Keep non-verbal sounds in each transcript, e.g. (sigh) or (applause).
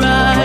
right.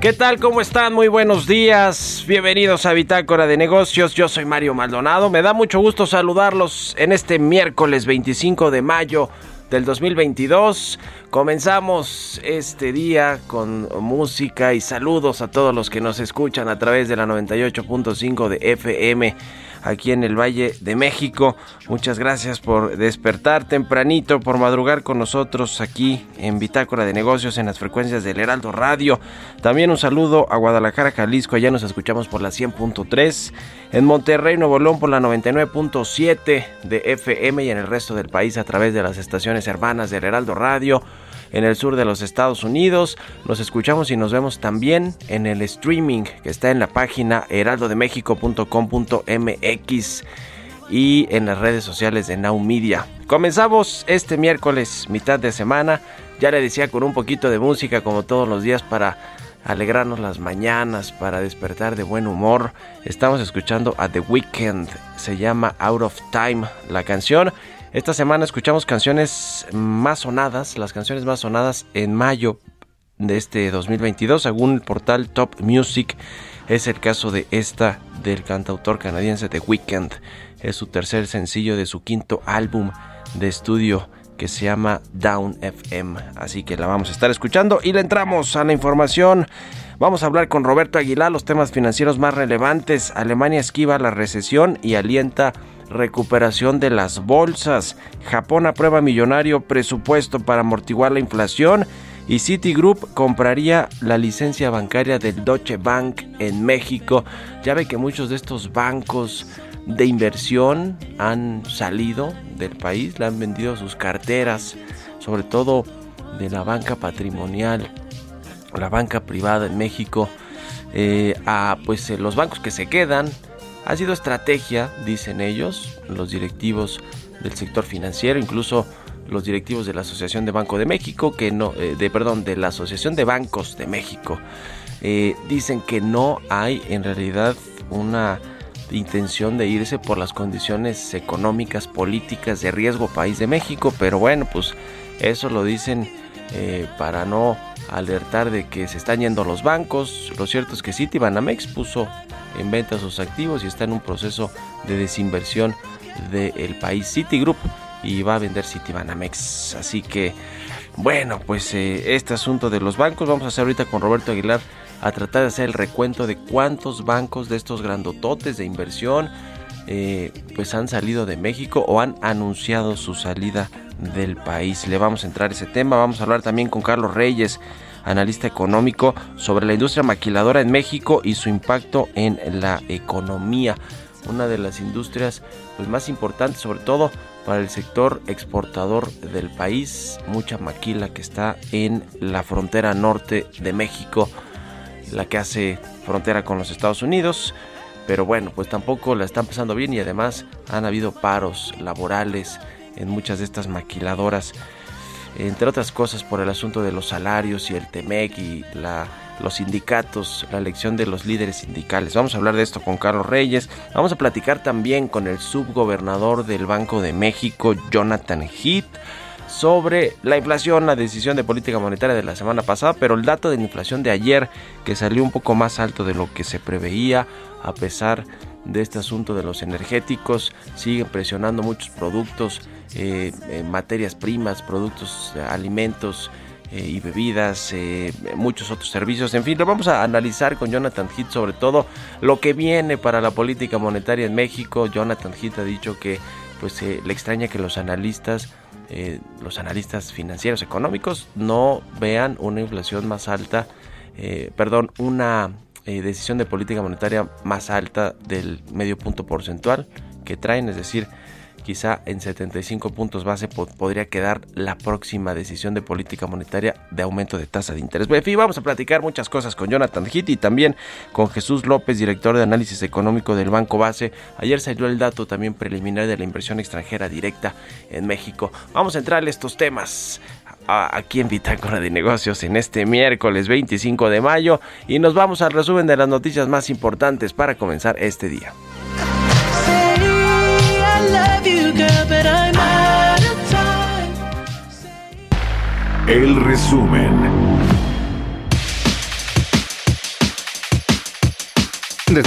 ¿Qué tal? ¿Cómo están? Muy buenos días. Bienvenidos a Bitácora de Negocios. Yo soy Mario Maldonado. Me da mucho gusto saludarlos en este miércoles 25 de mayo del 2022. Comenzamos este día con música y saludos a todos los que nos escuchan a través de la 98.5 de FM aquí en el Valle de México. Muchas gracias por despertar tempranito, por madrugar con nosotros aquí en Bitácora de Negocios en las frecuencias del Heraldo Radio. También un saludo a Guadalajara, Jalisco, allá nos escuchamos por la 100.3, en Monterrey, Nuevo León por la 99.7 de FM y en el resto del país a través de las estaciones hermanas del Heraldo Radio en el sur de los Estados Unidos. Nos escuchamos y nos vemos también en el streaming que está en la página heraldodemexico.com.mx y en las redes sociales de Now Media. Comenzamos este miércoles, mitad de semana. Ya le decía con un poquito de música como todos los días para alegrarnos las mañanas, para despertar de buen humor. Estamos escuchando a The Weeknd, se llama Out of Time la canción. Esta semana escuchamos canciones más sonadas, las canciones más sonadas en mayo de este 2022, según el portal Top Music. Es el caso de esta del cantautor canadiense The Weeknd. Es su tercer sencillo de su quinto álbum de estudio que se llama Down FM. Así que la vamos a estar escuchando y le entramos a la información. Vamos a hablar con Roberto Aguilar los temas financieros más relevantes. Alemania esquiva la recesión y alienta recuperación de las bolsas. Japón aprueba millonario presupuesto para amortiguar la inflación. Y Citigroup compraría la licencia bancaria del Deutsche Bank en México. Ya ve que muchos de estos bancos de inversión han salido del país, le han vendido sus carteras, sobre todo de la banca patrimonial, la banca privada en México, eh, a pues eh, los bancos que se quedan. Ha sido estrategia, dicen ellos, los directivos del sector financiero, incluso los directivos de la Asociación de Banco de México, que no, eh, de perdón, de la Asociación de Bancos de México, dicen que no hay en realidad una intención de irse por las condiciones económicas, políticas de riesgo país de México, pero bueno, pues eso lo dicen para no alertar de que se están yendo los bancos. Lo cierto es que Citibanamex puso en venta sus activos y está en un proceso de desinversión del país Citigroup y va a vender Citibanamex. Así que, bueno, pues eh, este asunto de los bancos vamos a hacer ahorita con Roberto Aguilar a tratar de hacer el recuento de cuántos bancos de estos grandototes de inversión eh, pues han salido de México o han anunciado su salida del país. Le vamos a entrar a ese tema. Vamos a hablar también con Carlos Reyes, analista económico, sobre la industria maquiladora en México y su impacto en la economía. Una de las industrias pues, más importantes, sobre todo para el sector exportador del país. Mucha maquila que está en la frontera norte de México, la que hace frontera con los Estados Unidos. Pero bueno, pues tampoco la están pasando bien y además han habido paros laborales en muchas de estas maquiladoras, entre otras cosas por el asunto de los salarios y el TEMEC y los sindicatos, la elección de los líderes sindicales. Vamos a hablar de esto con Carlos Reyes. Vamos a platicar también con el subgobernador del Banco de México, Jonathan Heath sobre la inflación, la decisión de política monetaria de la semana pasada, pero el dato de inflación de ayer que salió un poco más alto de lo que se preveía a pesar de este asunto de los energéticos, siguen presionando muchos productos eh, eh, materias primas, productos, eh, alimentos y bebidas, muchos otros servicios. En fin, lo vamos a analizar con Jonathan Heath sobre todo lo que viene para la política monetaria en México. Jonathan Heath ha dicho que pues le extraña que los analistas los analistas financieros económicos no vean una inflación más alta, perdón, una decisión de política monetaria más alta del medio punto porcentual que traen, es decir, quizá en 75 puntos base podría quedar la próxima decisión de política monetaria de aumento de tasa de interés. En fin, vamos a platicar muchas cosas con Jonathan Hitt y también con Jesús López, director de análisis económico del Banco Base. Ayer salió el dato también preliminar de la inversión extranjera directa en México. Vamos a entrar en estos temas aquí en Bitácora de Negocios en este miércoles 25 de mayo y nos vamos al resumen de las noticias más importantes para comenzar este día. El resumen.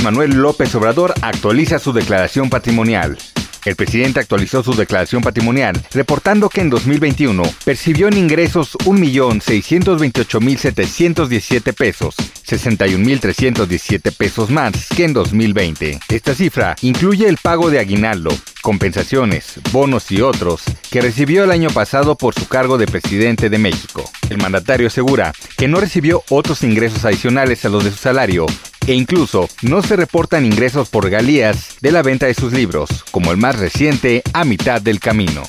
Manuel López Obrador actualiza su declaración patrimonial. El presidente actualizó su declaración patrimonial, reportando que en 2021 percibió en ingresos 1.628.717 pesos, 61.317 pesos más que en 2020. Esta cifra incluye el pago de aguinaldo, compensaciones, bonos y otros que recibió el año pasado por su cargo de presidente de México. El mandatario asegura que no recibió otros ingresos adicionales a los de su salario e incluso no se reportan ingresos por galías de la venta de sus libros, como el más reciente A mitad del camino.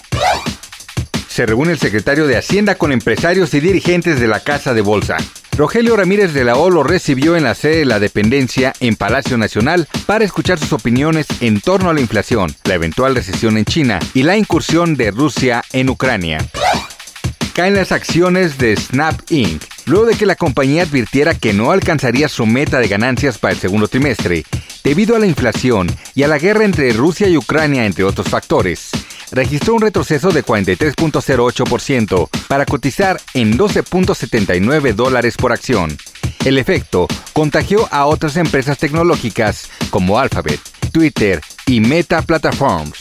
Se reúne el secretario de Hacienda con empresarios y dirigentes de la Casa de Bolsa. Rogelio Ramírez de la O lo recibió en la sede de la dependencia en Palacio Nacional para escuchar sus opiniones en torno a la inflación, la eventual recesión en China y la incursión de Rusia en Ucrania caen las acciones de Snap Inc. Luego de que la compañía advirtiera que no alcanzaría su meta de ganancias para el segundo trimestre, debido a la inflación y a la guerra entre Rusia y Ucrania, entre otros factores, registró un retroceso de 43.08% para cotizar en 12.79 dólares por acción. El efecto contagió a otras empresas tecnológicas como Alphabet, Twitter y Meta Platforms.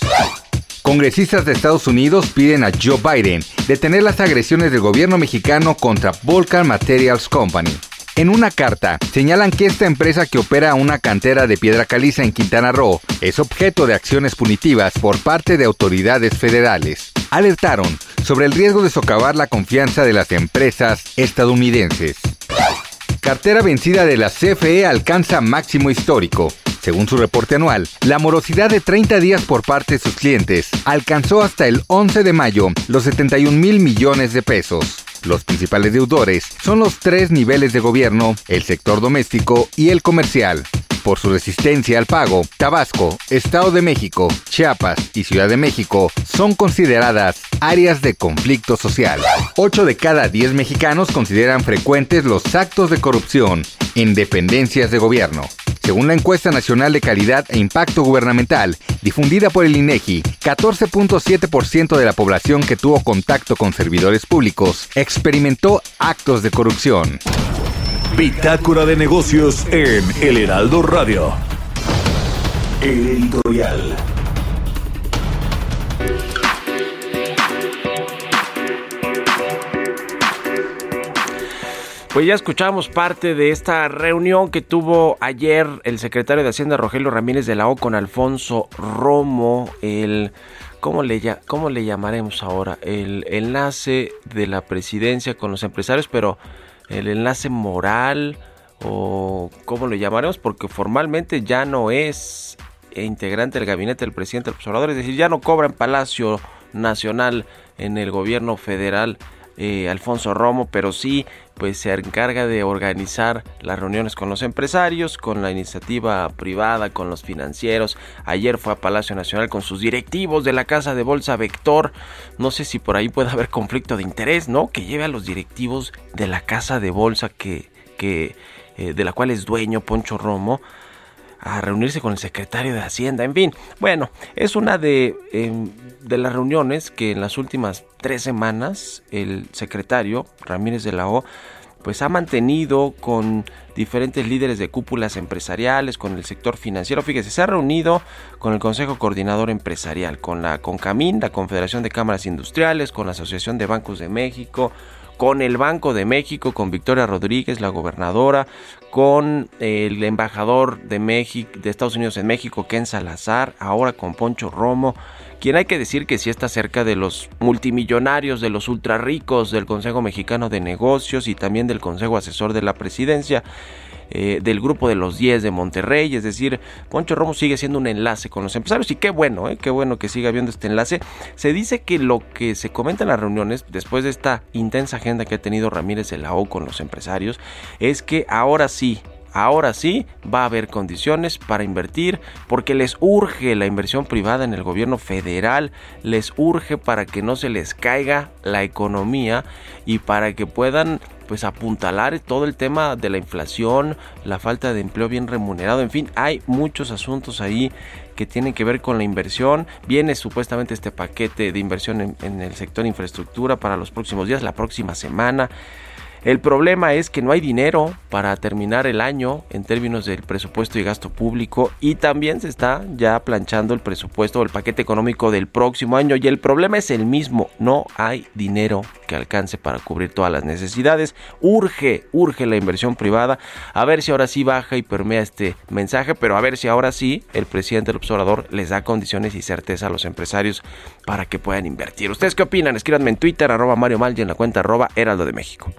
Congresistas de Estados Unidos piden a Joe Biden detener las agresiones del gobierno mexicano contra Volcan Materials Company. En una carta, señalan que esta empresa que opera una cantera de piedra caliza en Quintana Roo es objeto de acciones punitivas por parte de autoridades federales. Alertaron sobre el riesgo de socavar la confianza de las empresas estadounidenses. Cartera vencida de la CFE alcanza máximo histórico. Según su reporte anual, la morosidad de 30 días por parte de sus clientes alcanzó hasta el 11 de mayo los 71 mil millones de pesos. Los principales deudores son los tres niveles de gobierno, el sector doméstico y el comercial. Por su resistencia al pago, Tabasco, Estado de México, Chiapas y Ciudad de México son consideradas áreas de conflicto social. 8 de cada 10 mexicanos consideran frecuentes los actos de corrupción en dependencias de gobierno. Según la encuesta nacional de calidad e impacto gubernamental difundida por el INEGI, 14.7% de la población que tuvo contacto con servidores públicos experimentó actos de corrupción. Bitácora de negocios en El Heraldo Radio. El editorial. Pues ya escuchamos parte de esta reunión que tuvo ayer el secretario de Hacienda Rogelio Ramírez de la O con Alfonso Romo, el ¿cómo le, cómo le llamaremos ahora? El enlace de la presidencia con los empresarios, pero el enlace moral o cómo le llamaremos, porque formalmente ya no es integrante del gabinete del presidente del observador, es decir, ya no cobra en Palacio Nacional en el gobierno federal eh, Alfonso Romo, pero sí pues se encarga de organizar las reuniones con los empresarios, con la iniciativa privada, con los financieros. Ayer fue a Palacio Nacional con sus directivos de la Casa de Bolsa Vector. No sé si por ahí puede haber conflicto de interés, ¿no? Que lleve a los directivos de la Casa de Bolsa que, que eh, de la cual es dueño Poncho Romo a reunirse con el secretario de Hacienda. En fin, bueno, es una de, em, de las reuniones que en las últimas tres semanas el secretario Ramírez de la O pues ha mantenido con diferentes líderes de cúpulas empresariales, con el sector financiero. Fíjese, se ha reunido con el Consejo Coordinador Empresarial, con la CONCAMIN, la Confederación de Cámaras Industriales, con la Asociación de Bancos de México, con el Banco de México, con Victoria Rodríguez, la gobernadora, con el embajador de México, de Estados Unidos en México, Ken Salazar, ahora con Poncho Romo, quien hay que decir que sí está cerca de los multimillonarios, de los ultra ricos del Consejo Mexicano de Negocios y también del Consejo Asesor de la Presidencia. Eh, del grupo de los 10 de Monterrey, es decir, Poncho Romo sigue siendo un enlace con los empresarios y qué bueno, eh, qué bueno que siga habiendo este enlace. Se dice que lo que se comenta en las reuniones, después de esta intensa agenda que ha tenido Ramírez de la con los empresarios, es que ahora sí, ahora sí va a haber condiciones para invertir porque les urge la inversión privada en el gobierno federal, les urge para que no se les caiga la economía y para que puedan pues apuntalar todo el tema de la inflación, la falta de empleo bien remunerado, en fin, hay muchos asuntos ahí que tienen que ver con la inversión. Viene supuestamente este paquete de inversión en, en el sector infraestructura para los próximos días, la próxima semana. El problema es que no hay dinero para terminar el año en términos del presupuesto y gasto público y también se está ya planchando el presupuesto o el paquete económico del próximo año y el problema es el mismo, no hay dinero que alcance para cubrir todas las necesidades. Urge, urge la inversión privada, a ver si ahora sí baja y permea este mensaje, pero a ver si ahora sí el presidente del observador les da condiciones y certeza a los empresarios para que puedan invertir. ¿Ustedes qué opinan? Escríbanme en Twitter, arroba Mario Mal y en la cuenta arroba Heraldo de México.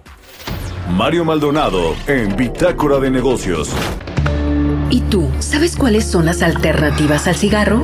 Mario Maldonado en Bitácora de Negocios. ¿Y tú sabes cuáles son las alternativas al cigarro?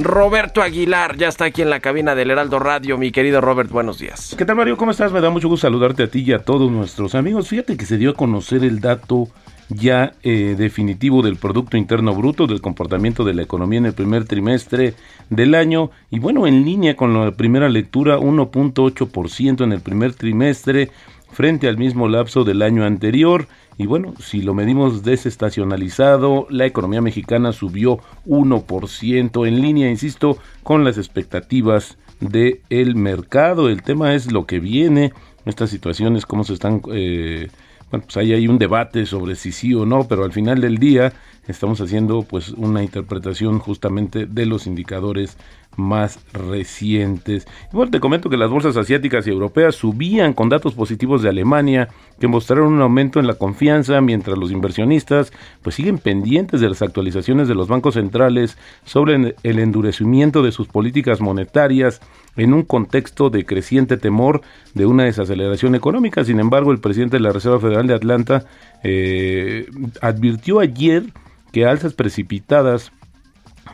Roberto Aguilar ya está aquí en la cabina del Heraldo Radio. Mi querido Robert, buenos días. ¿Qué tal, Mario? ¿Cómo estás? Me da mucho gusto saludarte a ti y a todos nuestros amigos. Fíjate que se dio a conocer el dato ya eh, definitivo del Producto Interno Bruto, del comportamiento de la economía en el primer trimestre del año. Y bueno, en línea con la primera lectura, 1.8% en el primer trimestre frente al mismo lapso del año anterior. Y bueno, si lo medimos desestacionalizado, la economía mexicana subió 1% en línea, insisto, con las expectativas del el mercado. El tema es lo que viene, estas situaciones, cómo se están... Eh, bueno, pues ahí hay un debate sobre si sí o no, pero al final del día estamos haciendo pues una interpretación justamente de los indicadores más recientes. Igual te comento que las bolsas asiáticas y europeas subían con datos positivos de Alemania que mostraron un aumento en la confianza mientras los inversionistas pues siguen pendientes de las actualizaciones de los bancos centrales sobre el endurecimiento de sus políticas monetarias en un contexto de creciente temor de una desaceleración económica. Sin embargo, el presidente de la Reserva Federal de Atlanta eh, advirtió ayer que alzas precipitadas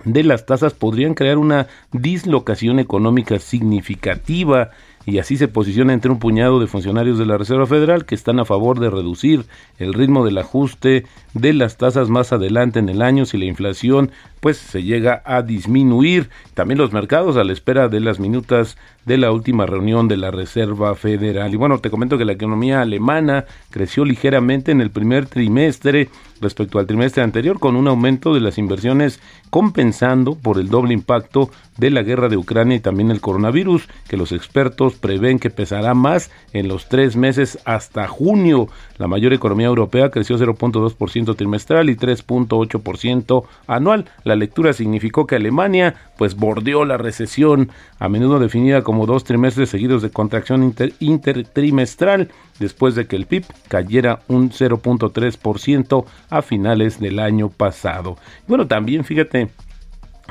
de las tasas podrían crear una dislocación económica significativa y así se posiciona entre un puñado de funcionarios de la Reserva Federal que están a favor de reducir el ritmo del ajuste de las tasas más adelante en el año si la inflación pues se llega a disminuir. También los mercados a la espera de las minutas de la última reunión de la Reserva Federal. Y bueno, te comento que la economía alemana creció ligeramente en el primer trimestre respecto al trimestre anterior con un aumento de las inversiones compensando por el doble impacto de la guerra de Ucrania y también el coronavirus que los expertos prevén que pesará más en los tres meses hasta junio. La mayor economía europea creció 0.2% trimestral y 3.8% anual. La lectura significó que Alemania pues bordeó la recesión, a menudo definida como dos trimestres seguidos de contracción intertrimestral, después de que el PIB cayera un 0.3% a finales del año pasado. Bueno, también fíjate,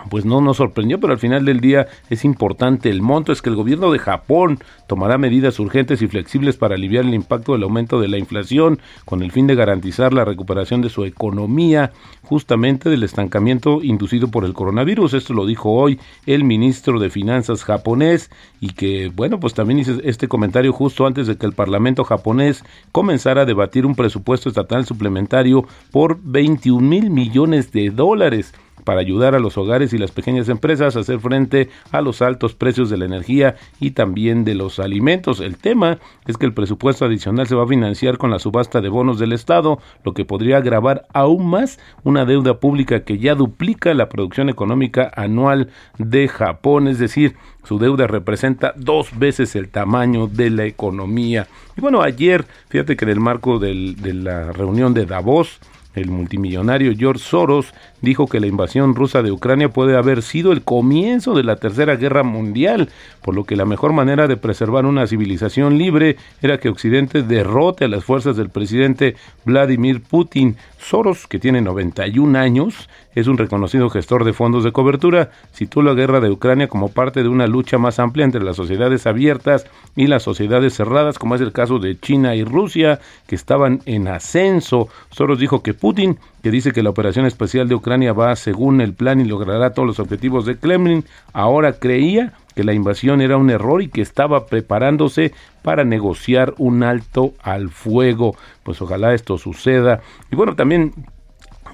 pues no nos sorprendió, pero al final del día es importante el monto, es que el gobierno de Japón tomará medidas urgentes y flexibles para aliviar el impacto del aumento de la inflación con el fin de garantizar la recuperación de su economía justamente del estancamiento inducido por el coronavirus. Esto lo dijo hoy el ministro de Finanzas japonés y que, bueno, pues también hice este comentario justo antes de que el Parlamento japonés comenzara a debatir un presupuesto estatal suplementario por 21 mil millones de dólares para ayudar a los hogares y las pequeñas empresas a hacer frente a los altos precios de la energía y también de los alimentos. El tema es que el presupuesto adicional se va a financiar con la subasta de bonos del Estado, lo que podría agravar aún más una deuda pública que ya duplica la producción económica anual de Japón, es decir, su deuda representa dos veces el tamaño de la economía. Y bueno, ayer, fíjate que en el marco de la reunión de Davos, el multimillonario George Soros dijo que la invasión rusa de Ucrania puede haber sido el comienzo de la Tercera Guerra Mundial, por lo que la mejor manera de preservar una civilización libre era que Occidente derrote a las fuerzas del presidente Vladimir Putin. Soros, que tiene 91 años, es un reconocido gestor de fondos de cobertura, situó la guerra de Ucrania como parte de una lucha más amplia entre las sociedades abiertas y las sociedades cerradas, como es el caso de China y Rusia, que estaban en ascenso. Soros dijo que Putin, que dice que la operación especial de Ucrania va según el plan y logrará todos los objetivos de Kremlin, ahora creía que la invasión era un error y que estaba preparándose para negociar un alto al fuego. Pues ojalá esto suceda. Y bueno, también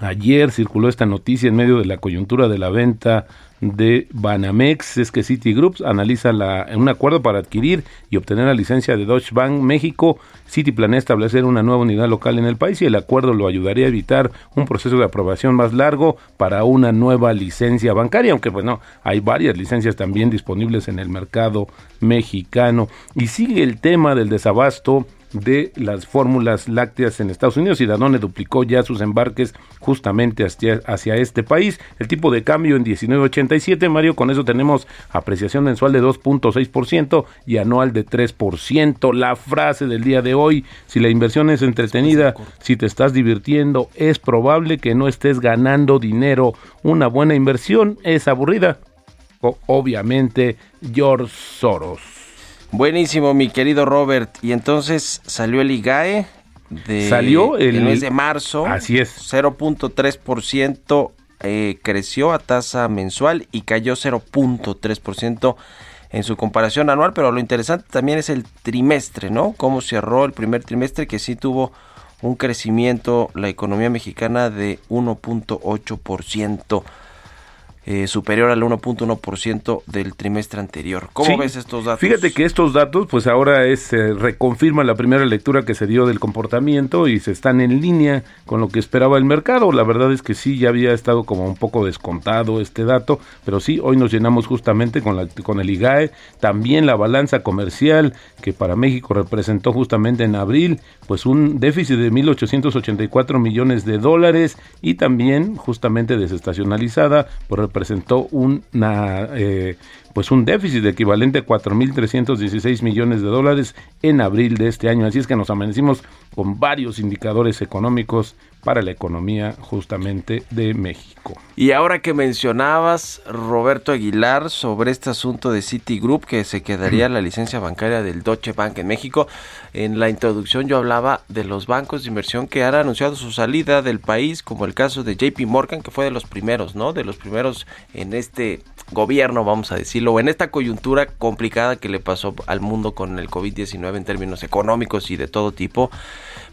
ayer circuló esta noticia en medio de la coyuntura de la venta de Banamex es que Citigroup analiza la, un acuerdo para adquirir y obtener la licencia de Deutsche Bank México. Citi planea establecer una nueva unidad local en el país y el acuerdo lo ayudaría a evitar un proceso de aprobación más largo para una nueva licencia bancaria, aunque bueno, hay varias licencias también disponibles en el mercado mexicano. Y sigue el tema del desabasto de las fórmulas lácteas en Estados Unidos y Danone duplicó ya sus embarques justamente hacia, hacia este país. El tipo de cambio en 19.87, Mario, con eso tenemos apreciación mensual de 2.6% y anual de 3%. La frase del día de hoy, si la inversión es entretenida, si te estás divirtiendo, es probable que no estés ganando dinero. Una buena inversión es aburrida. O, obviamente, George Soros. Buenísimo, mi querido Robert. Y entonces salió el IGAE de, salió el, mes de marzo. Así es. 0.3% eh, creció a tasa mensual y cayó 0.3% en su comparación anual. Pero lo interesante también es el trimestre, ¿no? Cómo cerró el primer trimestre que sí tuvo un crecimiento la economía mexicana de 1.8%. Eh, superior al 1.1% del trimestre anterior. ¿Cómo ves estos datos? Fíjate que estos datos, pues ahora es eh, reconfirma la primera lectura que se dio del comportamiento y se están en línea con lo que esperaba el mercado. La verdad es que sí, ya había estado como un poco descontado este dato, pero sí, hoy nos llenamos justamente con, la, con el IGAE, también la balanza comercial que para México representó justamente en abril, pues un déficit de 1.884 millones de dólares y también justamente desestacionalizada por presentó una, eh, pues un déficit equivalente a 4.316 millones de dólares en abril de este año. Así es que nos amanecimos con varios indicadores económicos para la economía justamente de México. Y ahora que mencionabas, Roberto Aguilar, sobre este asunto de Citigroup, que se quedaría la licencia bancaria del Deutsche Bank en México, en la introducción yo hablaba de los bancos de inversión que han anunciado su salida del país, como el caso de JP Morgan, que fue de los primeros, ¿no? De los primeros en este gobierno, vamos a decirlo, o en esta coyuntura complicada que le pasó al mundo con el COVID-19 en términos económicos y de todo tipo.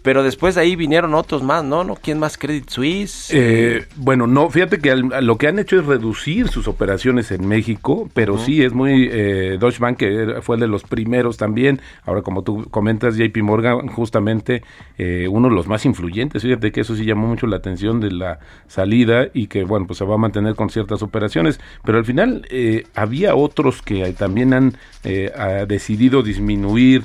Pero después de ahí vinieron otros más, ¿no? ¿No? ¿Quién más? Credit Suisse. Eh, bueno, no, fíjate que lo que han hecho es reducir sus operaciones en México, pero sí es muy. Eh, Deutsche Bank que fue de los primeros también. Ahora, como tú comentas, JP Morgan, justamente eh, uno de los más influyentes. Fíjate que eso sí llamó mucho la atención de la salida y que, bueno, pues se va a mantener con ciertas operaciones. Pero al final eh, había otros que también han decidido disminuir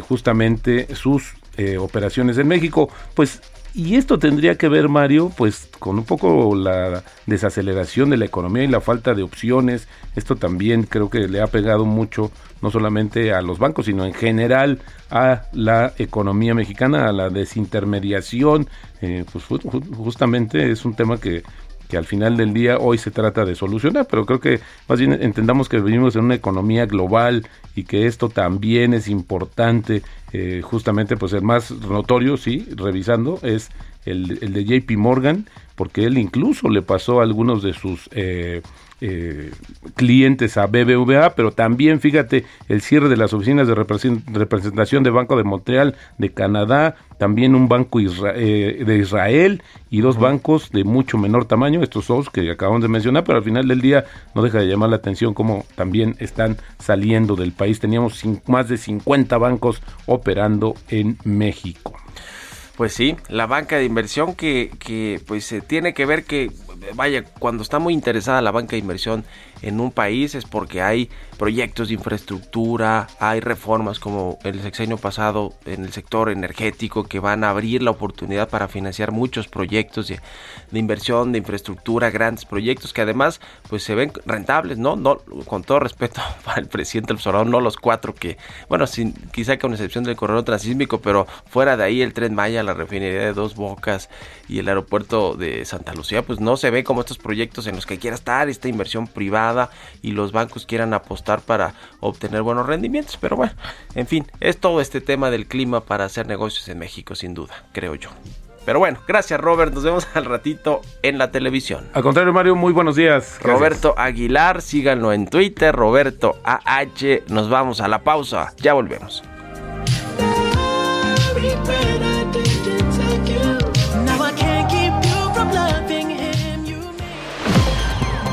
justamente sus eh, operaciones en México. Pues, y esto tendría que ver, Mario, pues con un poco la desaceleración de la economía y la falta de opciones. Esto también creo que le ha pegado mucho, no solamente a los bancos, sino en general a la economía mexicana, a la desintermediación. Eh, pues justamente es un tema que que al final del día hoy se trata de solucionar, pero creo que más bien entendamos que vivimos en una economía global y que esto también es importante, eh, justamente pues el más notorio, sí, revisando, es el, de JP Morgan, porque él incluso le pasó a algunos de sus eh, eh, clientes a BBVA, pero también fíjate el cierre de las oficinas de representación de Banco de Montreal de Canadá, también un banco eh, de Israel y dos bancos de mucho menor tamaño, estos dos que acabamos de mencionar, pero al final del día no deja de llamar la atención cómo también están saliendo del país. Teníamos más de 50 bancos operando en México. Pues sí, la banca de inversión que, que pues tiene que ver que vaya, cuando está muy interesada la banca de inversión en un país es porque hay proyectos de infraestructura, hay reformas como el sexenio pasado en el sector energético que van a abrir la oportunidad para financiar muchos proyectos de, inversión, de infraestructura, grandes proyectos que además pues se ven rentables, ¿no? no con todo respeto (laughs) para el presidente Obrador, no los cuatro que, bueno, sin, quizá con excepción del corredor transísmico, pero fuera de ahí el tren Maya, la refinería de Dos Bocas y el aeropuerto de Santa Lucía, pues no se ve como estos proyectos en los que quiera estar esta inversión privada y los bancos quieran apostar para obtener buenos rendimientos. Pero bueno, en fin, es todo este tema del clima para hacer negocios en México, sin duda, creo yo. Pero bueno, gracias Robert, nos vemos (laughs) al ratito en la televisión. Al contrario Mario, muy buenos días. Roberto Aguilar, síganlo en Twitter, Roberto AH, nos vamos a la pausa, ya volvemos.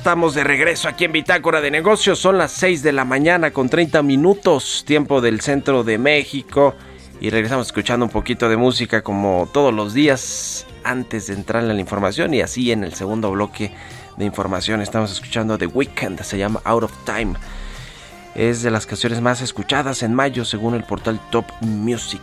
Estamos de regreso aquí en Bitácora de Negocios. Son las 6 de la mañana con 30 minutos, tiempo del centro de México. Y regresamos escuchando un poquito de música como todos los días antes de entrar en la información. Y así en el segundo bloque de información estamos escuchando The Weeknd, se llama Out of Time. Es de las canciones más escuchadas en mayo según el portal Top Music.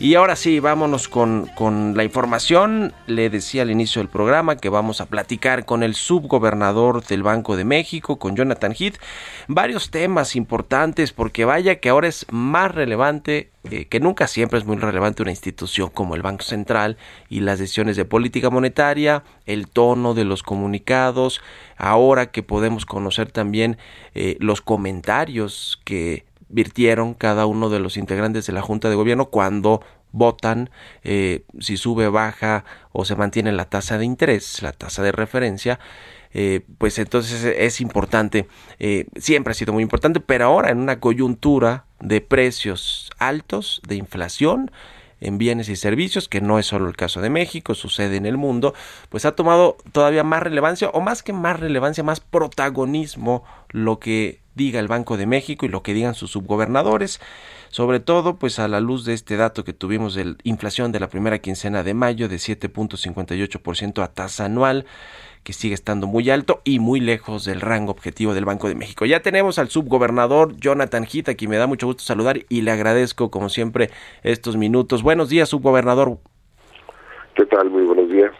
Y ahora sí, vámonos con, con, la información. Le decía al inicio del programa que vamos a platicar con el subgobernador del Banco de México, con Jonathan Heath, varios temas importantes, porque vaya que ahora es más relevante, eh, que nunca siempre es muy relevante una institución como el Banco Central y las decisiones de política monetaria, el tono de los comunicados, ahora que podemos conocer también eh, los comentarios que virtieron cada uno de los integrantes de la Junta de Gobierno cuando votan eh, si sube, baja o se mantiene la tasa de interés, la tasa de referencia, eh, pues entonces es importante, eh, siempre ha sido muy importante, pero ahora en una coyuntura de precios altos, de inflación, en bienes y servicios, que no es solo el caso de México, sucede en el mundo, pues ha tomado todavía más relevancia, o más que más relevancia, más protagonismo lo que diga el Banco de México y lo que digan sus subgobernadores, sobre todo pues a la luz de este dato que tuvimos de inflación de la primera quincena de mayo de 7.58% a tasa anual, que sigue estando muy alto y muy lejos del rango objetivo del Banco de México. Ya tenemos al subgobernador Jonathan Gita, a quien me da mucho gusto saludar y le agradezco como siempre estos minutos. Buenos días, subgobernador. ¿Qué tal? Muy buenos días.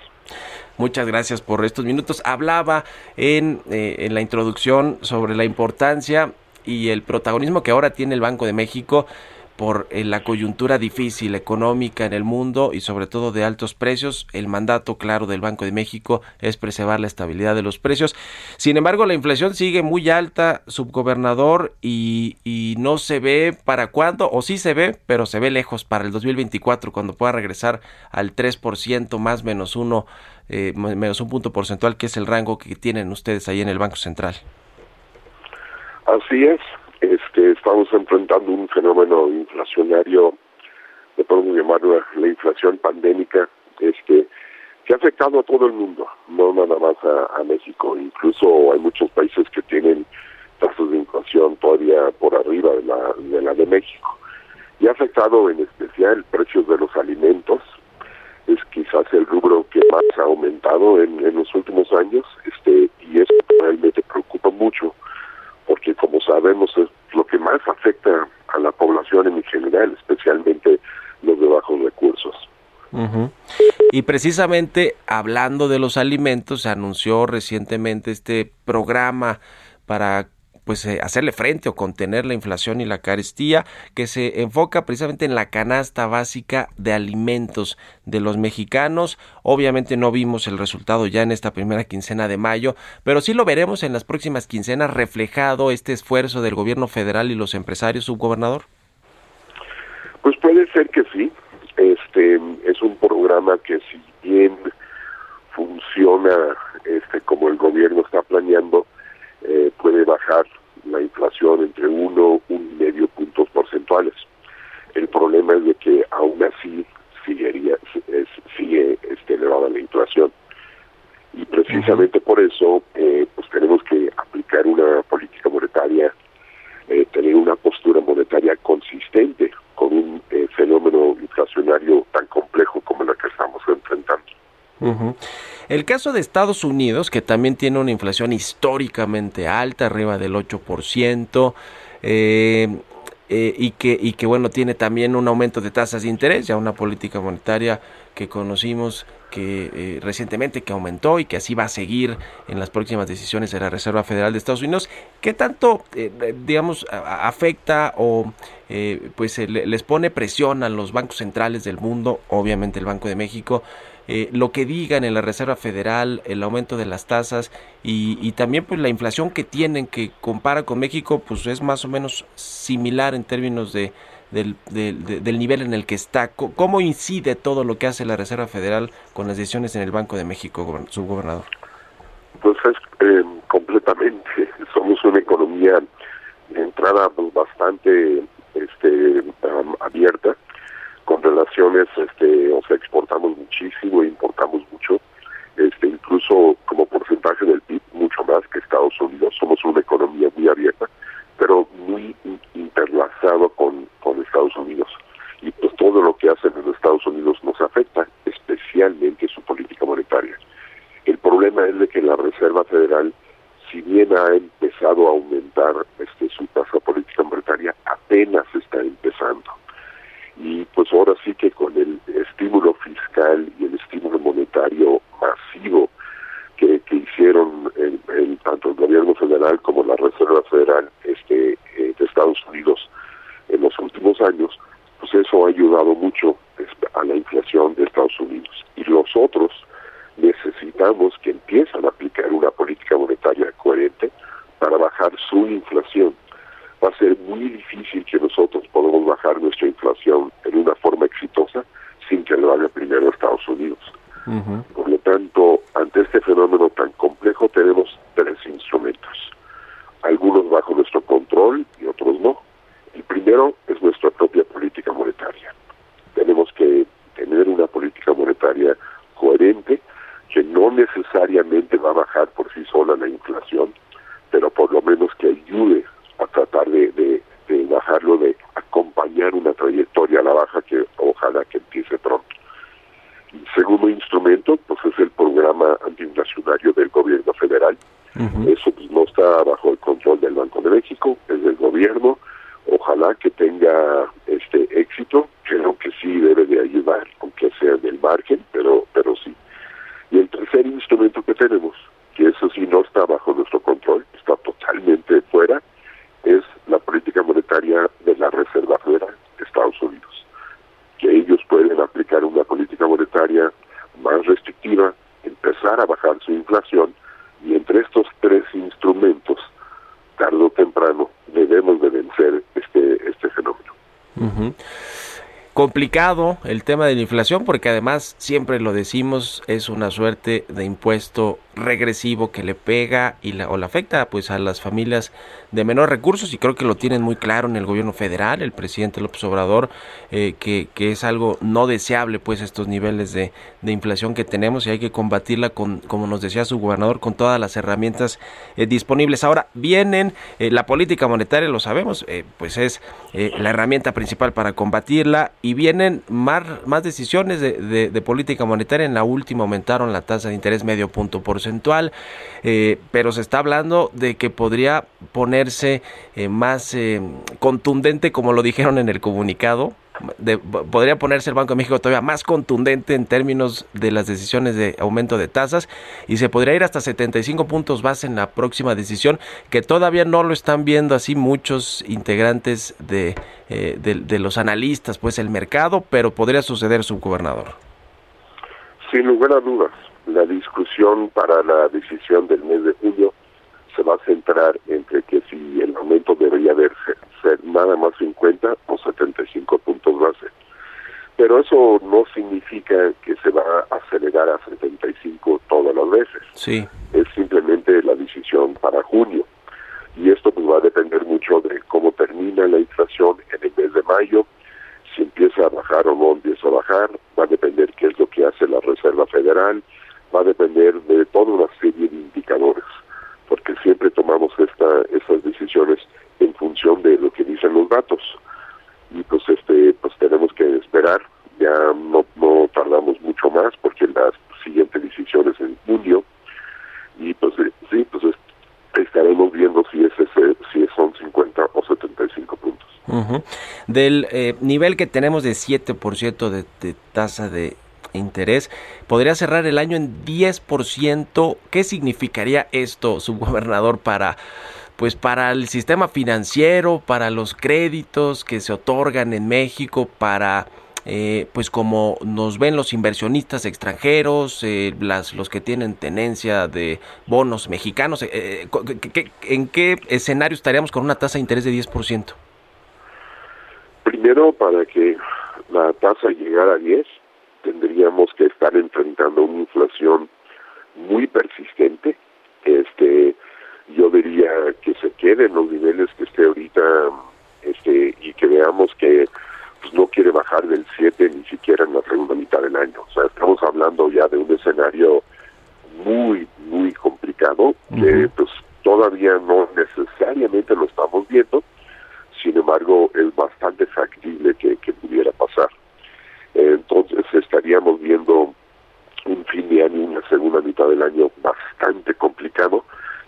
Muchas gracias por estos minutos. Hablaba en, eh, en la introducción sobre la importancia y el protagonismo que ahora tiene el Banco de México por eh, la coyuntura difícil económica en el mundo y sobre todo de altos precios. El mandato claro del Banco de México es preservar la estabilidad de los precios. Sin embargo, la inflación sigue muy alta, subgobernador, y, no se ve para cuándo, o sí se ve, pero se ve lejos para el 2024, cuando pueda regresar al 3% más menos uno, eh, menos un punto porcentual, que es el rango que tienen ustedes ahí en el Banco Central. Así es, este, estamos enfrentando un fenómeno inflacionario, de podemos llamar la inflación pandémica, este, que ha afectado a todo el mundo, no nada más a, a México, incluso hay muchos países que tienen tasas de inflación todavía por arriba de la de, la de México. Y ha afectado en especial precios de los alimentos, es quizás el rubro que más ha aumentado en, en los últimos años, este, y eso realmente preocupa mucho porque como sabemos es lo que más afecta a la población en general, especialmente los de bajos recursos. Y precisamente hablando de los alimentos, se anunció recientemente este programa para pues eh, hacerle frente o contener la inflación y la carestía que se enfoca precisamente en la canasta básica de alimentos de los mexicanos. Obviamente no vimos el resultado ya en esta primera quincena de mayo, pero sí lo veremos en las próximas quincenas reflejado este esfuerzo del gobierno federal y los empresarios, subgobernador. Pues puede ser que sí. Este es un programa que si bien funciona este como el gobierno está planeando eh, puede bajar la inflación entre uno un medio puntos porcentuales. El problema es de que aún así seguiría, es, sigue este, elevada la inflación. Y precisamente por eso eh, pues tenemos que aplicar una política monetaria, eh, tener una postura monetaria consistente con un eh, fenómeno inflacionario tan complejo como la que estamos enfrentando. El caso de Estados Unidos, que también tiene una inflación históricamente alta, arriba del 8%, eh, eh, y, que, bueno, tiene también un aumento de tasas de interés, ya una política monetaria que conocimos que eh, recientemente que aumentó y que así va a seguir en las próximas decisiones de la Reserva Federal de Estados Unidos. ¿Qué tanto, eh, digamos, afecta o pues les pone presión a los bancos centrales del mundo, obviamente el Banco de México, eh, lo que digan en la Reserva Federal, el aumento de las tasas y, y, también pues la inflación que tienen que compara con México pues es más o menos similar en términos de del, nivel en el que está. ¿Cómo incide todo lo que hace la Reserva Federal con las decisiones en el Banco de México, subgobernador? Pues es eh, completamente, somos una economía de entrada pues, bastante este con relaciones, este, o sea, exportamos muchísimo e importamos mucho, este, incluso como porcentaje del PIB, mucho más que Estados Unidos. Somos una economía muy abierta, pero muy interlazado con, con Estados Unidos. Y pues todo lo que hacen en Estados Unidos nos afecta, especialmente su política monetaria. El problema es de que la Reserva Federal, si bien ha empezado a aumentar este, su tasa política monetaria, apenas está empezando. Y pues ahora sí que con el estímulo fiscal y el estímulo monetario masivo que, que hicieron el, tanto el gobierno federal como la Reserva Federal este, eh, de Estados Unidos en los últimos años, pues eso ha ayudado mucho este, a la inflación de Estados Unidos. Y los otros necesitamos que empiezan a aplicar una política monetaria coherente para bajar su inflación. Va a ser muy difícil que nosotros podamos bajar nuestra inflación en una forma exitosa sin que lo haga primero Estados Unidos. Por lo tanto, ante este fenómeno tan complejo tenemos tres instrumentos, algunos bajo nuestro control y otros no. El primero es nuestra propia política monetaria. Tenemos que tener una política monetaria coherente que no necesariamente va a bajar por sí sola la inflación, pero por lo menos que ayude a tratar de, de, de bajarlo, de acompañar una trayectoria a la baja que ojalá que empiece pronto. El segundo instrumento pues es el programa antiinflacionario del gobierno federal. Eso pues, no está bajo el control del Banco de México, es del gobierno. Ojalá que tenga este éxito. Creo que sí debe de ayudar, aunque sea del margen, pero pero sí. Y el tercer instrumento que tenemos, que eso sí no está bajo nuestro control, está totalmente fuera, es la política monetaria de la Reserva Federal de Estados Unidos que ellos pueden aplicar una política monetaria más restrictiva, empezar a bajar su inflación y entre estos tres instrumentos, tarde o temprano, debemos de vencer este, este fenómeno. Complicado el tema de la inflación porque además siempre lo decimos es una suerte de impuesto regresivo que le pega y la, o le afecta pues a las familias de menores recursos y creo que lo tienen muy claro en el gobierno federal, el presidente López Obrador, eh, que, que, es algo no deseable pues estos niveles de, de, inflación que tenemos y hay que combatirla con, como nos decía su gobernador, con todas las herramientas eh, disponibles. Ahora vienen, eh, la política monetaria lo sabemos, pues es la herramienta principal para combatirla y vienen más, más decisiones de, de, de política monetaria, en la última aumentaron la tasa de interés medio punto por porcentual, eh, pero se está hablando de que podría ponerse eh, más eh, contundente, como lo dijeron en el comunicado. Podría ponerse el Banco de México todavía más contundente en términos de las decisiones de aumento de tasas y se podría ir hasta 75 puntos base en la próxima decisión que todavía no lo están viendo así muchos integrantes de, eh, de los analistas pues el mercado pero podría suceder subgobernador. Sin lugar a dudas la discusión para la decisión del mes de julio se va a centrar entre que si el aumento debería verse, ser nada más 50 o 75 puntos base. Pero eso no significa que se va a acelerar a 75 todas las veces. Sí. Es simplemente la decisión para junio. Y esto pues va a depender mucho de cómo termina la inflación en el mes de mayo, si empieza a bajar o no empieza a bajar, va a depender qué es lo que hace la Reserva Federal, va a depender de toda una serie de indicadores, porque siempre tomamos esta, estas decisiones en función de lo que dicen los datos. Y pues este pues tenemos que esperar, ya no, no tardamos mucho más porque las siguientes decisiones en junio y pues sí, pues estaremos viendo si es ese, si son 50 o 75 puntos. Uh -huh. Del eh, nivel que tenemos de 7% de, de tasa de interés, podría cerrar el año en 10%. ¿Qué significaría esto, subgobernador, para pues para el sistema financiero, para los créditos que se otorgan en México, para eh, pues como nos ven los inversionistas extranjeros, eh, las, los que tienen tenencia de bonos mexicanos, eh, ¿en qué escenario estaríamos con una tasa de interés de 10%? Primero, para que la tasa llegara a 10, tendríamos que estar enfrentando una inflación muy persistente. Este, yo diría que se quede en los niveles que esté ahorita este, y que veamos que pues, no quiere bajar del 7 ni siquiera en la segunda mitad del año. O sea, estamos hablando ya de un escenario muy, muy complicado, uh -huh. que pues todavía no necesariamente lo estamos viendo, sin embargo es bastante factible que, pudiera pasar. Entonces estaríamos viendo un fin de año una segunda mitad del año bastante complicado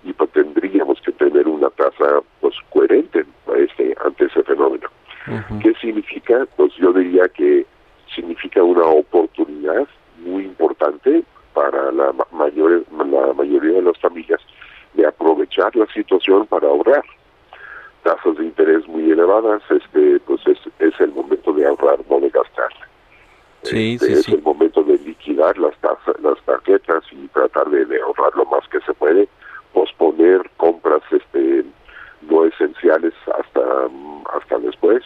y pues tendríamos que tener una tasa pues coherente este ante ese fenómeno. ¿Qué significa? Pues yo diría que significa una oportunidad muy importante para la mayor la mayoría de las familias de aprovechar la situación para ahorrar tasas de interés muy elevadas, este, pues es, es el momento de ahorrar, no de gastar. Sí, este, sí, es sí. el momento de liquidar las, tasas, las tarjetas y tratar de, de, ahorrar lo más que se puede, posponer compras este, no esenciales hasta, hasta después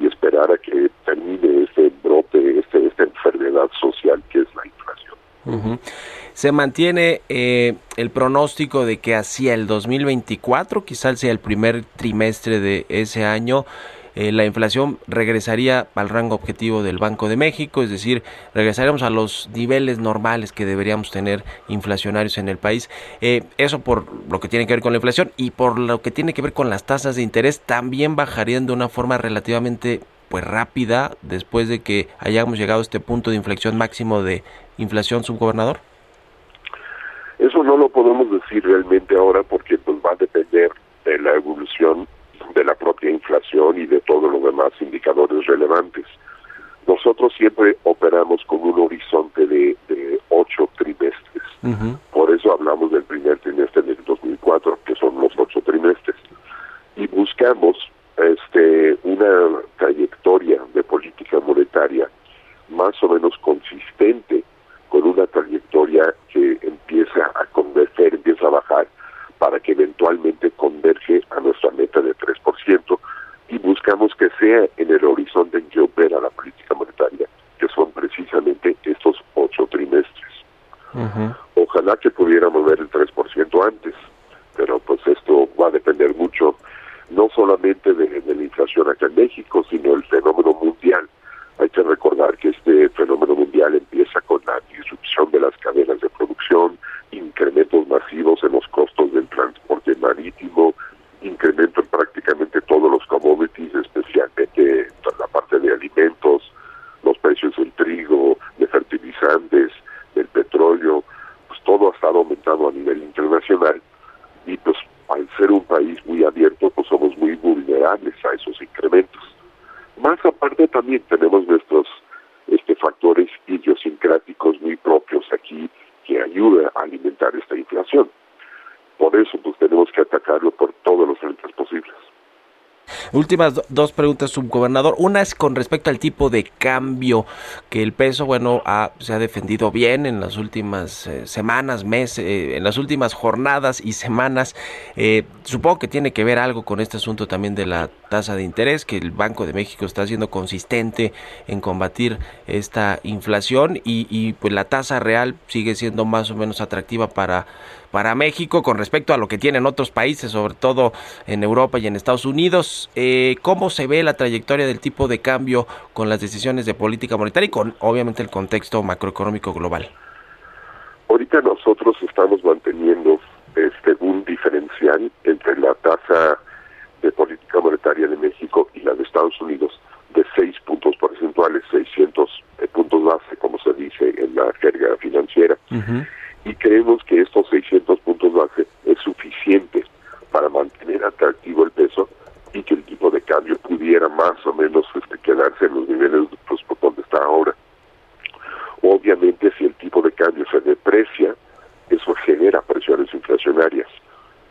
y esperar a que termine este brote, este, esta enfermedad social que es la inflación. Se mantiene eh, el pronóstico de que hacia el 2024, quizás sea el primer trimestre de ese año, eh, la inflación regresaría al rango objetivo del Banco de México, es decir, regresaremos a los niveles normales que deberíamos tener inflacionarios en el país. Eh, eso por lo que tiene que ver con la inflación y por lo que tiene que ver con las tasas de interés, también bajarían de una forma relativamente pues rápida después de que hayamos llegado a este punto de inflexión máximo de inflación, subgobernador. Eso no lo podemos decir realmente ahora porque pues va a depender de la evolución de la propia inflación y de todos los demás indicadores relevantes. Nosotros siempre operamos con un horizonte de, de ocho trimestres. Uh -huh. Por eso hablamos del primer trimestre del 2004, que son los ocho trimestres. Y buscamos este, una trayectoria de política monetaria más o menos consistente con una trayectoria que empieza a converger, empieza a bajar para que eventualmente converge a nuestra meta de 3% y buscamos que sea en el horizonte en que opera la política monetaria, que son precisamente estos ocho trimestres. Uh -huh. Ojalá que pudiéramos ver el 3% antes, pero pues esto va a depender mucho no solamente de, de la inflación acá en México, sino el fenómeno mundial. Hay que recordar que este fenómeno mundial empieza con la disrupción de las cadenas de producción, incrementos masivos en los costos del transporte marítimo, incremento en prácticamente todos los commodities, especialmente la parte de alimentos, los precios del trigo, de fertilizantes, del petróleo, pues todo ha estado aumentando a nivel internacional y pues al ser un país muy abierto, pues somos muy vulnerables a esos incrementos. Más aparte también tenemos nuestros este, factores idiosincráticos muy propios aquí que ayuda a alimentar esta inflación. Por eso pues tenemos que atacarlo por todos los frentes posibles. Últimas do dos preguntas, subgobernador. Una es con respecto al tipo de cambio que el peso, bueno, ha, se ha defendido bien en las últimas eh, semanas, meses, eh, en las últimas jornadas y semanas. Eh, supongo que tiene que ver algo con este asunto también de la tasa de interés, que el Banco de México está siendo consistente en combatir esta inflación y, pues la tasa real sigue siendo más o menos atractiva para para México con respecto a lo que tienen otros países, sobre todo en Europa y en Estados Unidos. Eh, ¿Cómo se ve la trayectoria del tipo de cambio con las decisiones de política monetaria y con obviamente el contexto macroeconómico global? Ahorita nosotros estamos manteniendo este un diferencial entre la tasa de política monetaria de México y la de Estados Unidos de 6 puntos porcentuales, 600 puntos base, como se dice en la jerga financiera. Uh -huh y creemos que estos 600 puntos base es suficiente para mantener atractivo el peso y que el tipo de cambio pudiera más o menos este, quedarse en los niveles pues, por donde está ahora. Obviamente si el tipo de cambio se deprecia, eso genera presiones inflacionarias.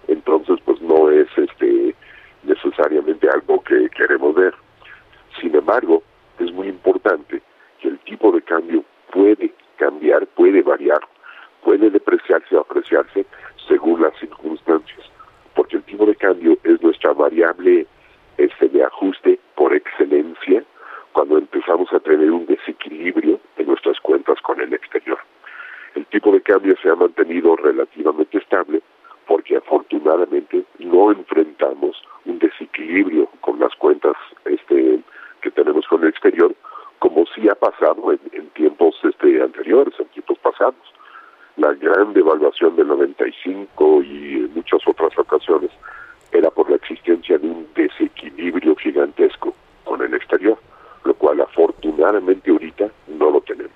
Entonces pues no es este necesariamente algo que queremos ver. Sin embargo, es muy importante que el tipo de cambio puede cambiar, puede variar puede depreciarse o apreciarse según las circunstancias, porque el tipo de cambio es nuestra variable este, de ajuste por excelencia cuando empezamos a tener un desequilibrio en nuestras cuentas con el exterior. El tipo de cambio se ha mantenido relativamente estable porque afortunadamente no enfrentamos un desequilibrio con las cuentas este, que tenemos con el exterior, como sí ha pasado en, en tiempos este, anteriores, en tiempos pasados la gran devaluación del 95 y en muchas otras ocasiones era por la existencia de un desequilibrio gigantesco desafortunadamente ahorita no lo tenemos.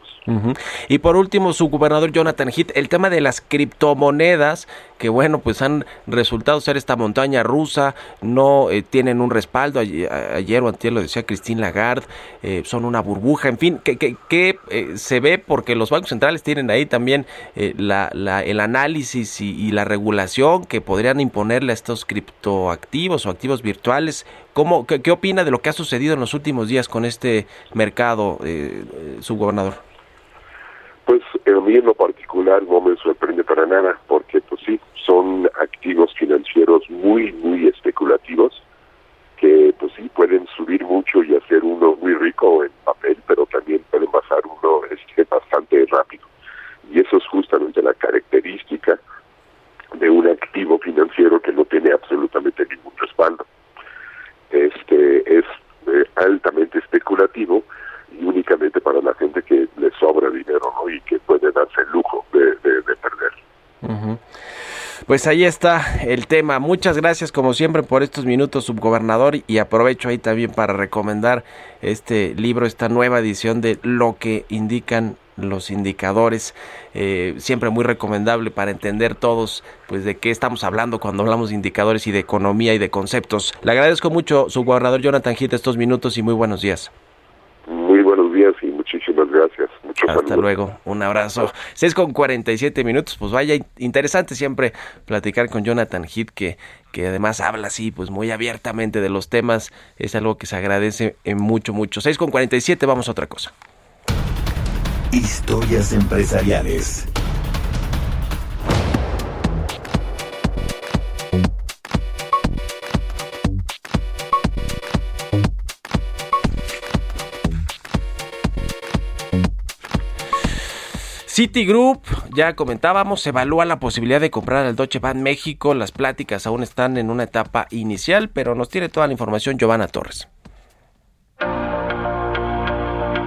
Y por último, su gobernador Jonathan Heath, el tema de las criptomonedas, que bueno, pues han resultado ser esta montaña rusa, no eh, tienen un respaldo, ayer, o antes lo decía Christine Lagarde, eh, son una burbuja, en fin, que, eh, se ve porque los bancos centrales tienen ahí también la, el análisis y, la regulación que podrían imponerle a estos criptoactivos o activos virtuales. ¿Cómo, qué, opina de lo que ha sucedido en los últimos días con este mercado, su gobernador? Pues a mí en lo particular no me sorprende para nada, porque pues sí, son activos financieros muy, muy especulativos, que pues sí, pueden subir mucho y hacer uno muy rico en papel, pero también pueden bajar uno este, bastante rápido. Y eso es justamente la característica de un activo financiero que no tiene absolutamente ningún respaldo. Este es eh, altamente especulativo y únicamente para la gente que le sobra dinero ¿no? y que puede darse el lujo de, perder. Pues ahí está el tema. Muchas gracias como siempre por estos minutos, subgobernador, y aprovecho ahí también para recomendar este libro, esta nueva edición de Lo que indican los indicadores, eh, siempre muy recomendable para entender todos pues de qué estamos hablando cuando hablamos de indicadores y de economía y de conceptos. Le agradezco mucho, subgobernador Jonathan Gita, estos minutos y muy buenos días. Muy buenos días y muchísimas gracias. Hasta luego, un abrazo. 6 con 47 minutos, pues vaya interesante siempre platicar con Jonathan Heath, que, que además habla así, pues muy abiertamente de los temas, es algo que se agradece en mucho, mucho. 6 con 47, vamos a otra cosa. Historias empresariales. Citigroup, ya comentábamos, evalúa la posibilidad de comprar al Deutsche Bank México. Las pláticas aún están en una etapa inicial, pero nos tiene toda la información Giovanna Torres.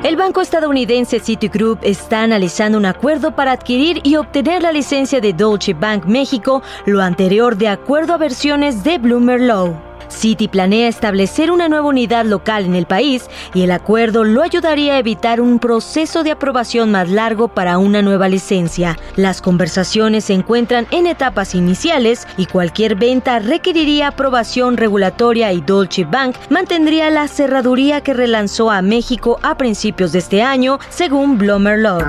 El banco estadounidense Citigroup está analizando un acuerdo para adquirir y obtener la licencia de Deutsche Bank México, lo anterior de acuerdo a versiones de Bloomer. Citi planea establecer una nueva unidad local en el país y el acuerdo lo ayudaría a evitar un proceso de aprobación más largo para una nueva licencia. Las conversaciones se encuentran en etapas iniciales y cualquier venta requeriría aprobación regulatoria y Dolce Bank mantendría la cerraduría que relanzó a México a principios de este año, según Blomer Law.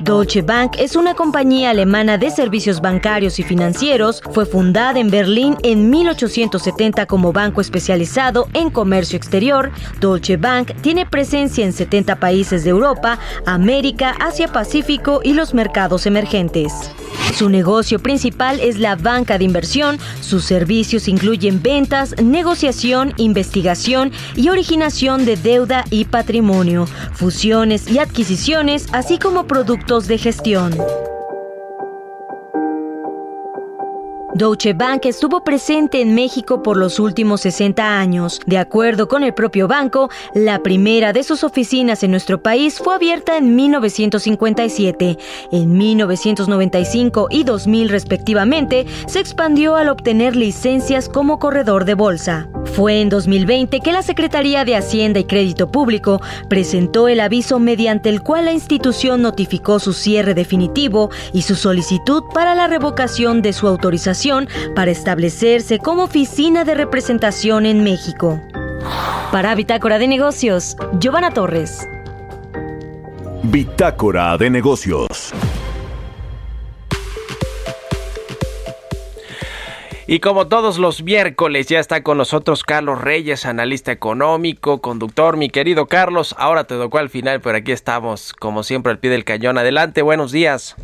Deutsche Bank es una compañía alemana de servicios bancarios y financieros fue fundada en Berlín en 1870 como banco especializado en comercio exterior. Deutsche Bank tiene presencia en 70 países de Europa, América, Asia Pacífico y los mercados emergentes. Su negocio principal es la banca de inversión. Sus servicios incluyen ventas, negociación, investigación y originación de deuda y patrimonio, fusiones y adquisiciones, así como productos de gestión. Deutsche Bank estuvo presente en México por los últimos 60 años. De acuerdo con el propio banco, la primera de sus oficinas en nuestro país fue abierta en 1957. En 1995 y 2000 respectivamente, se expandió al obtener licencias como corredor de bolsa. Fue en 2020 que la Secretaría de Hacienda y Crédito Público presentó el aviso mediante el cual la institución notificó su cierre definitivo y su solicitud para la revocación de su autorización para establecerse como oficina de representación en México. Para Bitácora de Negocios, Giovanna Torres. Bitácora de Negocios. Y como todos los miércoles ya está con nosotros Carlos Reyes, analista económico, conductor. Mi querido Carlos, ahora te tocó al final, pero aquí estamos, como siempre, al pie del cañón. Adelante, buenos días.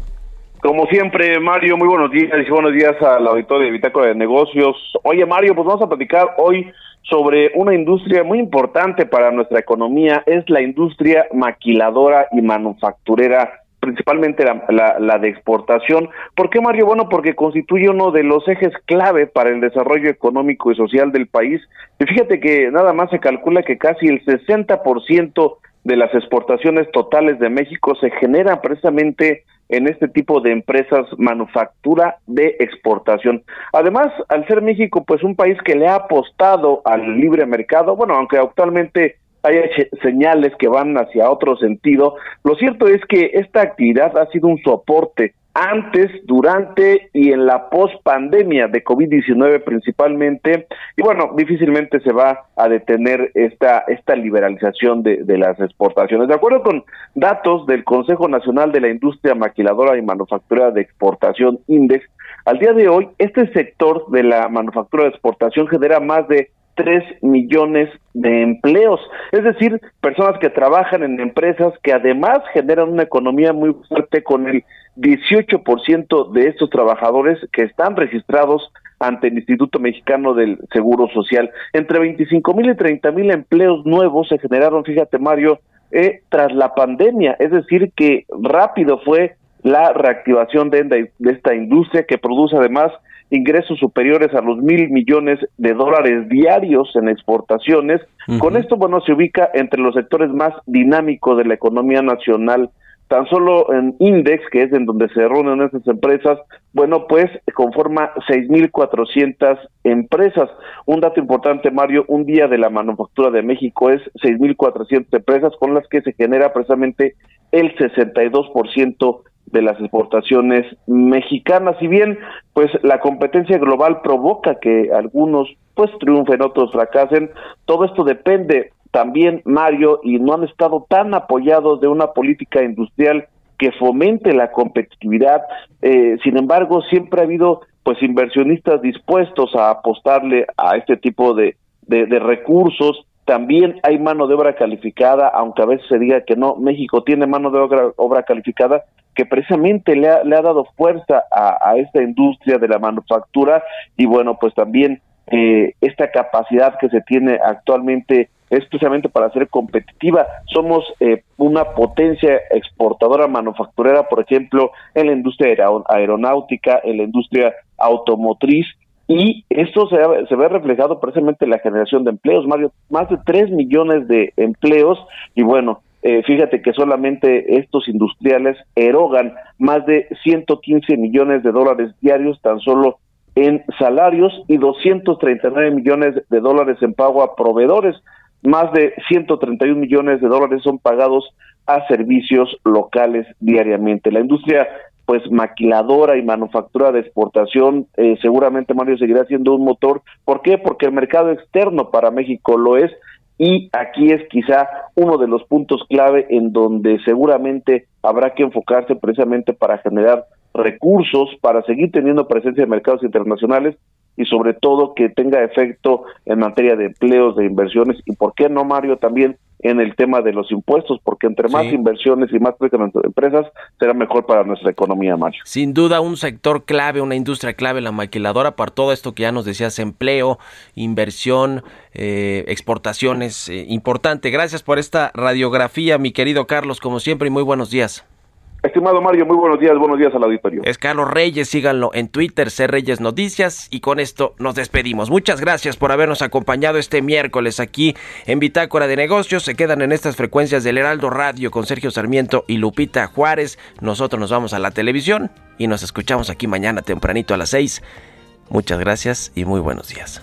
Como siempre, Mario, muy buenos días y buenos días al auditorio de Bitácora de Negocios. Oye, Mario, pues vamos a platicar hoy sobre una industria muy importante para nuestra economía, es la industria maquiladora y manufacturera principalmente la, la, de exportación. ¿Por qué, Mario? Bueno, porque constituye uno de los ejes clave para el desarrollo económico y social del país. Y fíjate que nada más se calcula que casi el 60% de las exportaciones totales de México se generan precisamente en este tipo de empresas manufactura de exportación. Además, al ser México pues un país que le ha apostado al libre mercado, bueno, aunque actualmente hay señales que van hacia otro sentido, lo cierto es que esta actividad ha sido un soporte antes, durante y en la post-pandemia de COVID-19 principalmente. Y bueno, difícilmente se va a detener esta, esta liberalización de, de, las exportaciones. De acuerdo con datos del Consejo Nacional de la Industria Maquiladora y Manufactura de Exportación, INDEX, al día de hoy, este sector de la manufactura de exportación genera más de 3 millones de empleos, es decir, personas que trabajan en empresas que además generan una economía muy fuerte con el 18% de estos trabajadores que están registrados ante el Instituto Mexicano del Seguro Social. Entre 25 mil y 30 mil empleos nuevos se generaron, fíjate Mario, eh, tras la pandemia, es decir, que rápido fue la reactivación de, de esta industria que produce además ingresos superiores a los mil millones de dólares diarios en exportaciones. Con esto, bueno, se ubica entre los sectores más dinámicos de la economía nacional tan solo en Index, que es en donde se reúnen estas empresas, bueno, pues conforma 6.400 empresas. Un dato importante, Mario, un día de la manufactura de México es 6.400 empresas con las que se genera precisamente el 62% de las exportaciones mexicanas. Si bien, pues la competencia global provoca que algunos pues triunfen, otros fracasen, todo esto depende también, Mario, y no han estado tan apoyados de una política industrial que fomente la competitividad. Eh, sin embargo, siempre ha habido pues inversionistas dispuestos a apostarle a este tipo de, de, recursos. También hay mano de obra calificada, aunque a veces se diga que no, México tiene mano de obra, obra calificada que precisamente le ha, le ha dado fuerza a, a, esta industria de la manufactura y bueno, pues también eh, esta capacidad que se tiene actualmente es precisamente para ser competitiva. Somos eh, una potencia exportadora manufacturera, por ejemplo, en la industria aeronáutica, en la industria automotriz, y esto se, ve reflejado precisamente en la generación de empleos, Mario, más de 3 millones de empleos, y bueno, eh, fíjate que solamente estos industriales erogan más de 115 millones de dólares diarios tan solo en salarios y 239 millones de dólares en pago a proveedores más de 131 millones de dólares son pagados a servicios locales diariamente. La industria pues maquiladora y manufactura de exportación eh, seguramente Mario seguirá siendo un motor. ¿Por qué? Porque el mercado externo para México lo es y aquí es quizá uno de los puntos clave en donde seguramente habrá que enfocarse precisamente para generar recursos, para seguir teniendo presencia en mercados internacionales y sobre todo que tenga efecto en materia de empleos, de inversiones y por qué no Mario también en el tema de los impuestos, porque entre más inversiones y más empresas será mejor para nuestra economía, Mario. Sin duda un sector clave, una industria clave, la maquiladora, para todo esto que ya nos decías, empleo, inversión, eh, exportaciones, eh, importante. Gracias por esta radiografía, mi querido Carlos, como siempre, y muy buenos días. Estimado Mario, muy buenos días, buenos días al auditorio. Es Carlos Reyes, síganlo en Twitter, C Reyes Noticias, y con esto nos despedimos. Muchas gracias por habernos acompañado este miércoles aquí en Bitácora de Negocios. Se quedan en estas frecuencias del Heraldo Radio con Sergio Sarmiento y Lupita Juárez. Nosotros nos vamos a la televisión y nos escuchamos aquí mañana tempranito a las 6. Muchas gracias y muy buenos días.